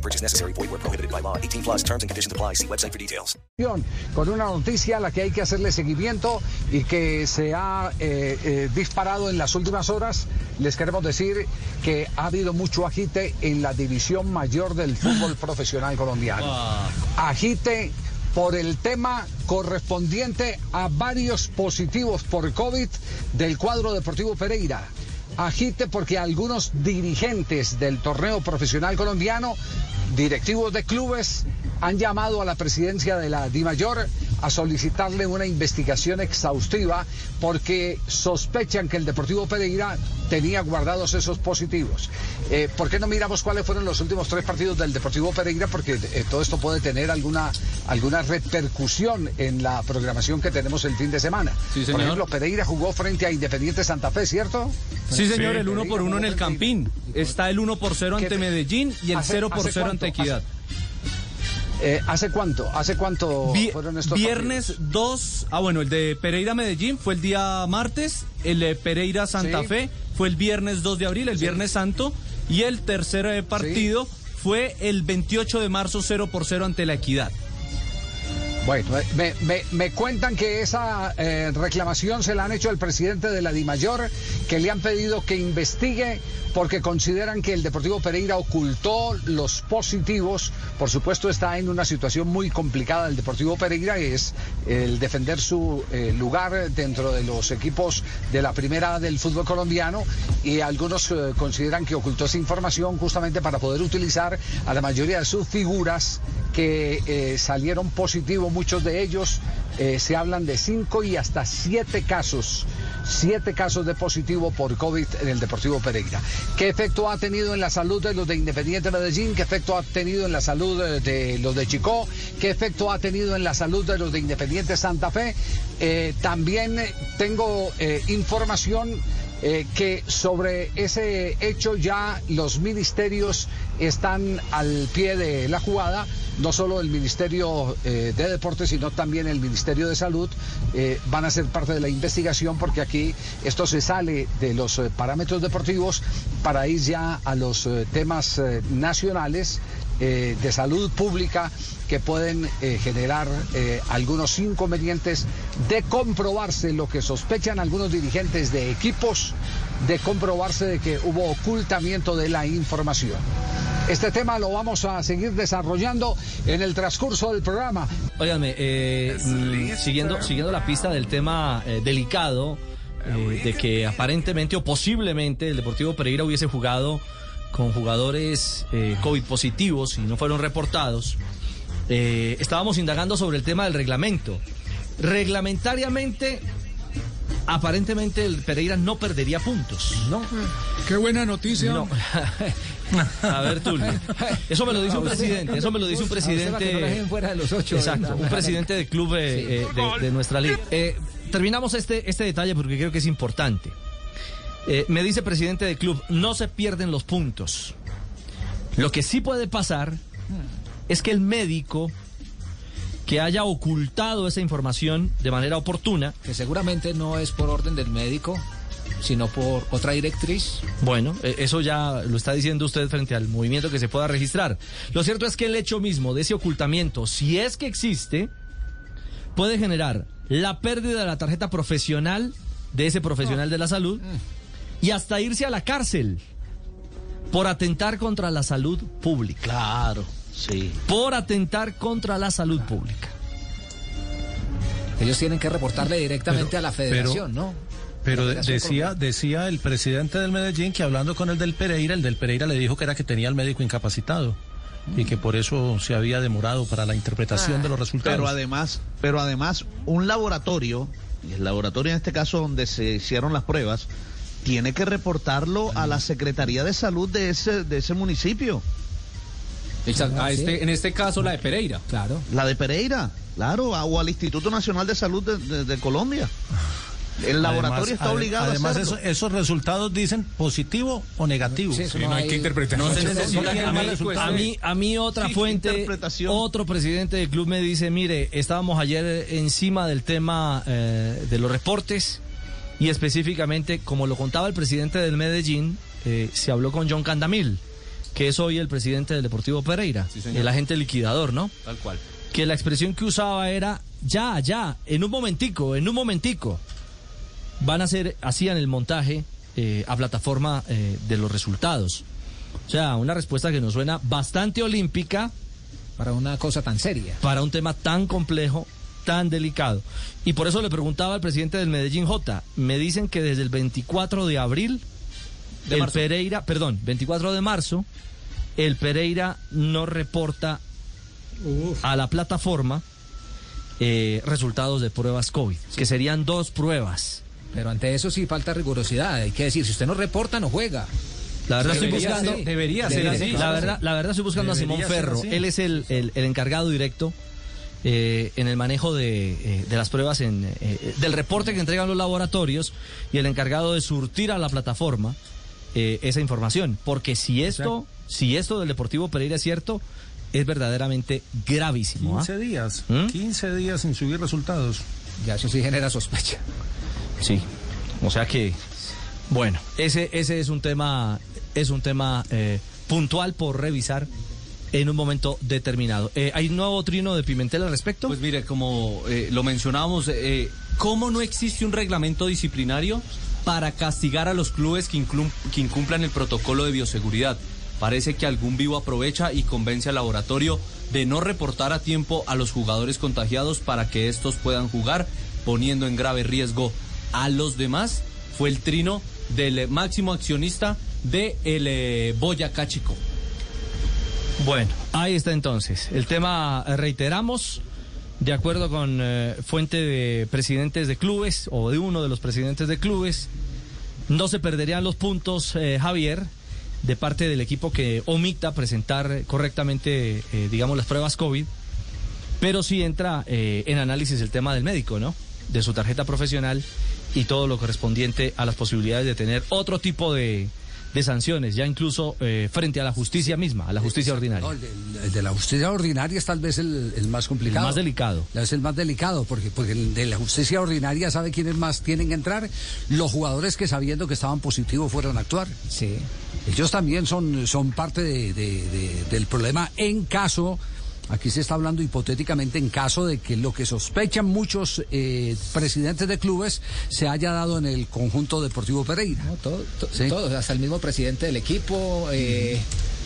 No purchase necessary. Void where prohibited by law. 18 plus terms and conditions apply. See website for details. Con una noticia a la que hay que hacerle seguimiento y que se ha eh, eh, disparado en las últimas horas, les queremos decir que ha habido mucho agite en la división mayor del fútbol profesional colombiano. Agite por el tema correspondiente a varios positivos por COVID del cuadro deportivo Pereira agite porque algunos dirigentes del torneo profesional colombiano, directivos de clubes, han llamado a la presidencia de la DIMAYOR a solicitarle una investigación exhaustiva porque sospechan que el Deportivo Pereira tenía guardados esos positivos. Eh, ¿Por qué no miramos cuáles fueron los últimos tres partidos del Deportivo Pereira? Porque eh, todo esto puede tener alguna, alguna repercusión en la programación que tenemos el fin de semana. Sí, Por señor. ejemplo, Pereira jugó frente a Independiente Santa Fe, ¿cierto? Sí, señor, el 1 por 1 en el Campín. Está el 1 por 0 ante ¿Qué- Medellín y el hace- 0 por hace 0 cuánto? ante Equidad. Eh, ¿Hace cuánto? ¿Hace cuánto Vi- fueron estos viernes partidos? 2, ah bueno, el de Pereira Medellín fue el día martes, el de Pereira Santa Sí. Fe fue el viernes 2 de abril, el viernes santo, y el tercer eh, partido fue el 28 de marzo 0 por 0 ante la Equidad. Bueno, me, me- cuentan que esa eh, reclamación se la han hecho al presidente de la DIMAYOR, que le han pedido que investigue porque consideran que el Deportivo Pereira ocultó los positivos. Por supuesto, está en una situación muy complicada el Deportivo Pereira, es el defender su eh, lugar dentro de los equipos de la primera del fútbol colombiano y algunos eh, consideran que ocultó esa información justamente para poder utilizar a la mayoría de sus figuras que eh, salieron positivos, muchos de ellos eh, se hablan de cinco y hasta siete casos, siete casos de positivo por COVID en el Deportivo Pereira. ¿Qué efecto ha tenido en la salud de los de Independiente Medellín? ¿Qué efecto ha tenido en la salud de, los de Chicó? ¿Qué efecto ha tenido en la salud de los de Independiente Santa Fe? Eh, también tengo información que sobre ese hecho ya los ministerios están al pie de la jugada, no solo el Ministerio eh, de Deportes, sino también el Ministerio de Salud eh, van a ser parte de la investigación porque aquí esto se sale de los eh, parámetros deportivos para ir ya a los temas nacionales de salud pública que pueden generar algunos inconvenientes de comprobarse lo que sospechan algunos dirigentes de equipos, de comprobarse de que hubo ocultamiento de la información. Este tema lo vamos a seguir desarrollando en el transcurso del programa. Óigame, eh, mm, siguiendo, siguiendo la pista del tema eh, delicado eh, de que aparentemente o posiblemente el Deportivo Pereira hubiese jugado con jugadores eh, COVID positivos y no fueron reportados, eh, estábamos indagando sobre el tema del reglamento. Reglamentariamente, aparentemente el Pereira no perdería puntos, ¿no? Qué buena noticia. No. A ver, Tulio. Eso me lo dice un presidente, eso me lo dice un presidente. fuera de los ocho. Exacto, un presidente de club eh, eh, de, de nuestra liga. Eh, terminamos este, este detalle porque creo que es importante. Me dice presidente de club, no se pierden los puntos. Lo que sí puede pasar es que el médico que haya ocultado esa información de manera oportuna, Que seguramente no es por orden del médico, sino por otra directriz. Bueno, eh, eso ya lo está diciendo usted frente al movimiento que se pueda registrar. Lo cierto es que el hecho mismo de ese ocultamiento, si es que existe, puede generar la pérdida de la tarjeta profesional de ese profesional de la salud y hasta irse a la cárcel por atentar contra la salud pública. Claro, sí. Por atentar contra la salud pública. Ellos tienen que reportarle directamente Pero- a la federación, ¿no? Pero de- decía, decía el presidente del Medellín que hablando con el del Pereira, el del Pereira le dijo que era que tenía el médico incapacitado y que por eso se había demorado para la interpretación de los resultados. Pero además, pero además, un laboratorio, y el laboratorio en este caso donde se hicieron las pruebas, tiene que reportarlo a la Secretaría de Salud de ese, de ese municipio. Exacto. A Ah, este, en este caso, la de Pereira. Claro. La de Pereira, claro, o al Instituto Nacional de Salud de, de- de Colombia. El laboratorio está obligado además, a hacerlo. eso- esos resultados dicen positivo o negativo. Sí, eso no hay- No se necesita. a, mí, a mí- a mí otra Sí, fuente, otro presidente del club me dice, mire, estábamos ayer encima del tema eh, de los reportes y específicamente, como lo contaba el presidente del Medellín, eh, se habló con John Candamil, que es hoy el presidente del Deportivo Pereira, Sí, señor. el agente liquidador, ¿no? Tal cual. que la expresión que usaba era ya, ya, en un momentico, en un momentico. Van a hacer, hacían el montaje eh, a plataforma eh, de los resultados. O sea, una respuesta que nos suena bastante olímpica Para una cosa tan seria. para un tema tan complejo, tan delicado. Y por eso le preguntaba al presidente del Medellín J. Me dicen que desde el 24 de abril, De el marzo. Pereira, perdón, 24 de marzo, el Pereira no reporta a la plataforma eh, resultados de pruebas COVID, que serían dos pruebas. Pero ante eso sí falta rigurosidad. Hay que decir, si usted no reporta, no juega. La verdad estoy Debería buscando. ser, debería ser así. La verdad, la verdad estoy buscando a Simón Ferro. Él es el, el- el encargado directo eh, en el manejo de, eh, de las pruebas en, eh, del reporte que entregan los laboratorios y el encargado de surtir a la plataforma esa información. Porque si esto, si esto del Deportivo Pereira es cierto, es verdaderamente gravísimo. ¿ah? 15 días. ¿Mm? 15 días sin subir resultados. Ya eso sí genera sospecha. Sí. O sea que, bueno, ese, ese es un tema, es un tema eh, puntual por revisar en un momento determinado. Eh, ¿Hay un nuevo trino de Pimentel al respecto? Pues mire, como eh, lo mencionábamos, ¿cómo no existe un reglamento disciplinario para castigar a los clubes que, que incumplan el protocolo de bioseguridad? Parece que algún vivo aprovecha y convence al laboratorio de no reportar a tiempo a los jugadores contagiados para que estos puedan jugar, poniendo en grave riesgo a los demás. Fue el trino del máximo accionista de el eh, Boyacá Chico. Bueno, ahí está entonces. El tema, eh, reiteramos, de acuerdo con eh, fuente de presidentes de clubes o de uno de los presidentes de clubes, no se perderían los puntos, eh, Javier, de parte del equipo que omita presentar correctamente, digamos, las pruebas COVID, pero sí entra en análisis el tema del médico, ¿no? De su tarjeta profesional y todo lo correspondiente a las posibilidades de tener otro tipo de, de sanciones, ya incluso eh, frente a la justicia misma, a la justicia ordinaria. No, el, de, el de la justicia ordinaria es tal vez el, el más complicado. El más delicado. Es el más delicado, porque, porque el de la justicia ordinaria sabe quiénes más tienen que entrar. Los jugadores que sabiendo que estaban positivos fueron a actuar. Sí. Ellos también son, son parte de- de- de- del problema en caso, aquí se está hablando hipotéticamente, en caso de que lo que sospechan muchos eh, presidentes de clubes se haya dado en el conjunto deportivo Pereira. No, todo, to- Sí. todo, hasta el mismo presidente del equipo, eh,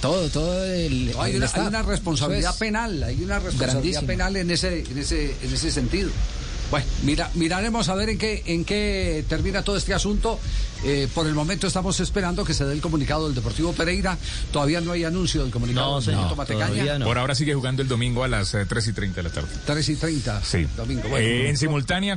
todo, todo el. No, hay, una, hay una responsabilidad es penal, hay una responsabilidad grandísima. penal en ese, en ese, en ese sentido. Bueno, mira, miraremos a ver en qué, en qué termina todo este asunto. Eh, por el momento estamos esperando que se dé el comunicado del Deportivo Pereira. Todavía no hay anuncio del comunicado No, del señor, Deportivo Matecaña. todavía no. Por ahora sigue jugando el domingo a las eh, 3 y 30 de la tarde. 3 y 30. Sí. Domingo. Bueno, Eh, en simultánea.